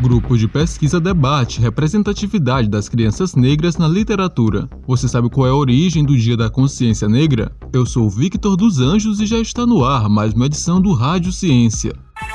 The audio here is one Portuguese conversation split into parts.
Grupo de pesquisa debate representatividade das crianças negras na literatura. Você sabe qual é a origem do Dia da Consciência Negra? Eu sou Victor dos Anjos e já está no ar mais uma edição do Rádio Ciência.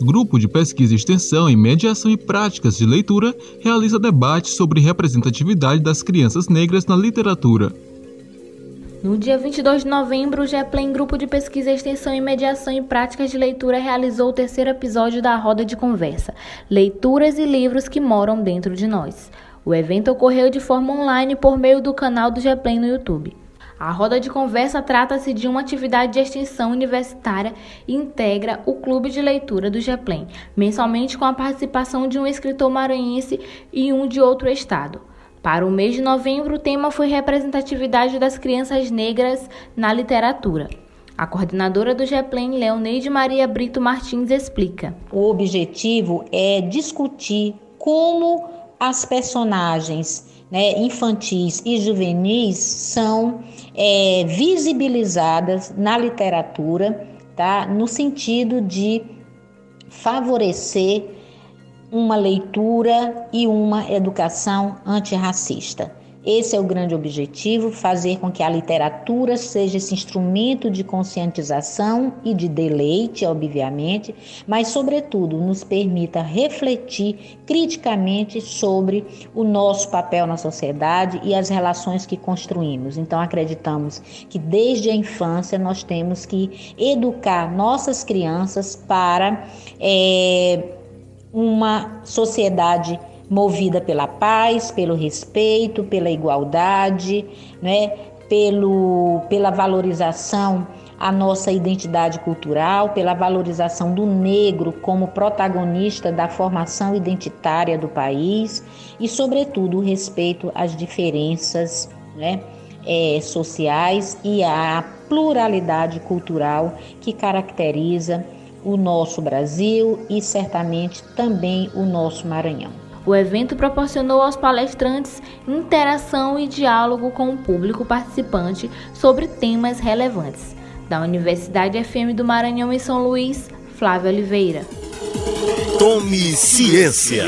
Grupo de Pesquisa e Extensão em Mediação e Práticas de Leitura realiza debates sobre representatividade das crianças negras na literatura. No dia 22 de novembro, o GEPLEM, Grupo de Pesquisa, Extensão e Mediação e Práticas de Leitura, realizou o terceiro episódio da Roda de Conversa, Leituras e Livros que Moram Dentro de Nós. O evento ocorreu de forma online por meio do canal do GEPLEM no YouTube. A roda de conversa trata-se de uma atividade de extensão universitária e integra o Clube de Leitura do GEPLEM, mensalmente com a participação de um escritor maranhense e um de outro estado. Para o mês de novembro, o tema foi representatividade das crianças negras na literatura. A coordenadora do GEPLEM, Leoneide Maria Brito Martins, explica. O objetivo é discutir como as personagens né, infantis e juvenis são é, visibilizadas na literatura, tá? no sentido de favorecer uma leitura e uma educação antirracista. Esse é o grande objetivo: fazer com que a literatura seja esse instrumento de conscientização e de deleite, obviamente, mas, sobretudo, nos permita refletir criticamente sobre o nosso papel na sociedade e as relações que construímos. Então, acreditamos que desde a infância nós temos que educar nossas crianças para é, uma sociedade movida pela paz, pelo respeito, pela igualdade, né? Pelo, pela valorização à nossa identidade cultural, pela valorização do negro como protagonista da formação identitária do país e, sobretudo, o respeito às diferenças né, é, sociais e à pluralidade cultural que caracteriza o nosso Brasil e certamente também o nosso Maranhão. O evento proporcionou aos palestrantes interação e diálogo com o público participante sobre temas relevantes. Da Universidade FM do Maranhão em São Luís, Flávio Oliveira. Tome ciência.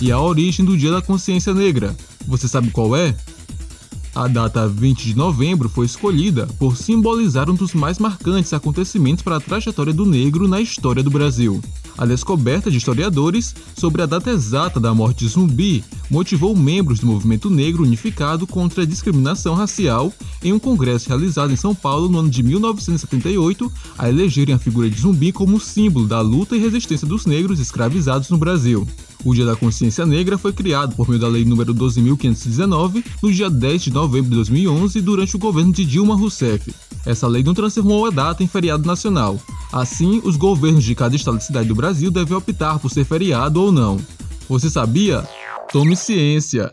E a origem do Dia da Consciência Negra. Você sabe qual é? A data 20 de novembro foi escolhida por simbolizar um dos mais marcantes acontecimentos para a trajetória do negro na história do Brasil. A descoberta de historiadores sobre a data exata da morte de Zumbi motivou membros do movimento negro unificado contra a discriminação racial em um congresso realizado em São Paulo no ano de 1978 a elegerem a figura de Zumbi como símbolo da luta e resistência dos negros escravizados no Brasil. O Dia da Consciência Negra foi criado por meio da Lei nº 12.519 no dia 10 de novembro de 2011 durante o governo de Dilma Rousseff. Essa lei não transformou a data em feriado nacional. Assim, os governos de cada estado e cidade do Brasil devem optar por ser feriado ou não. Você sabia? Tome ciência.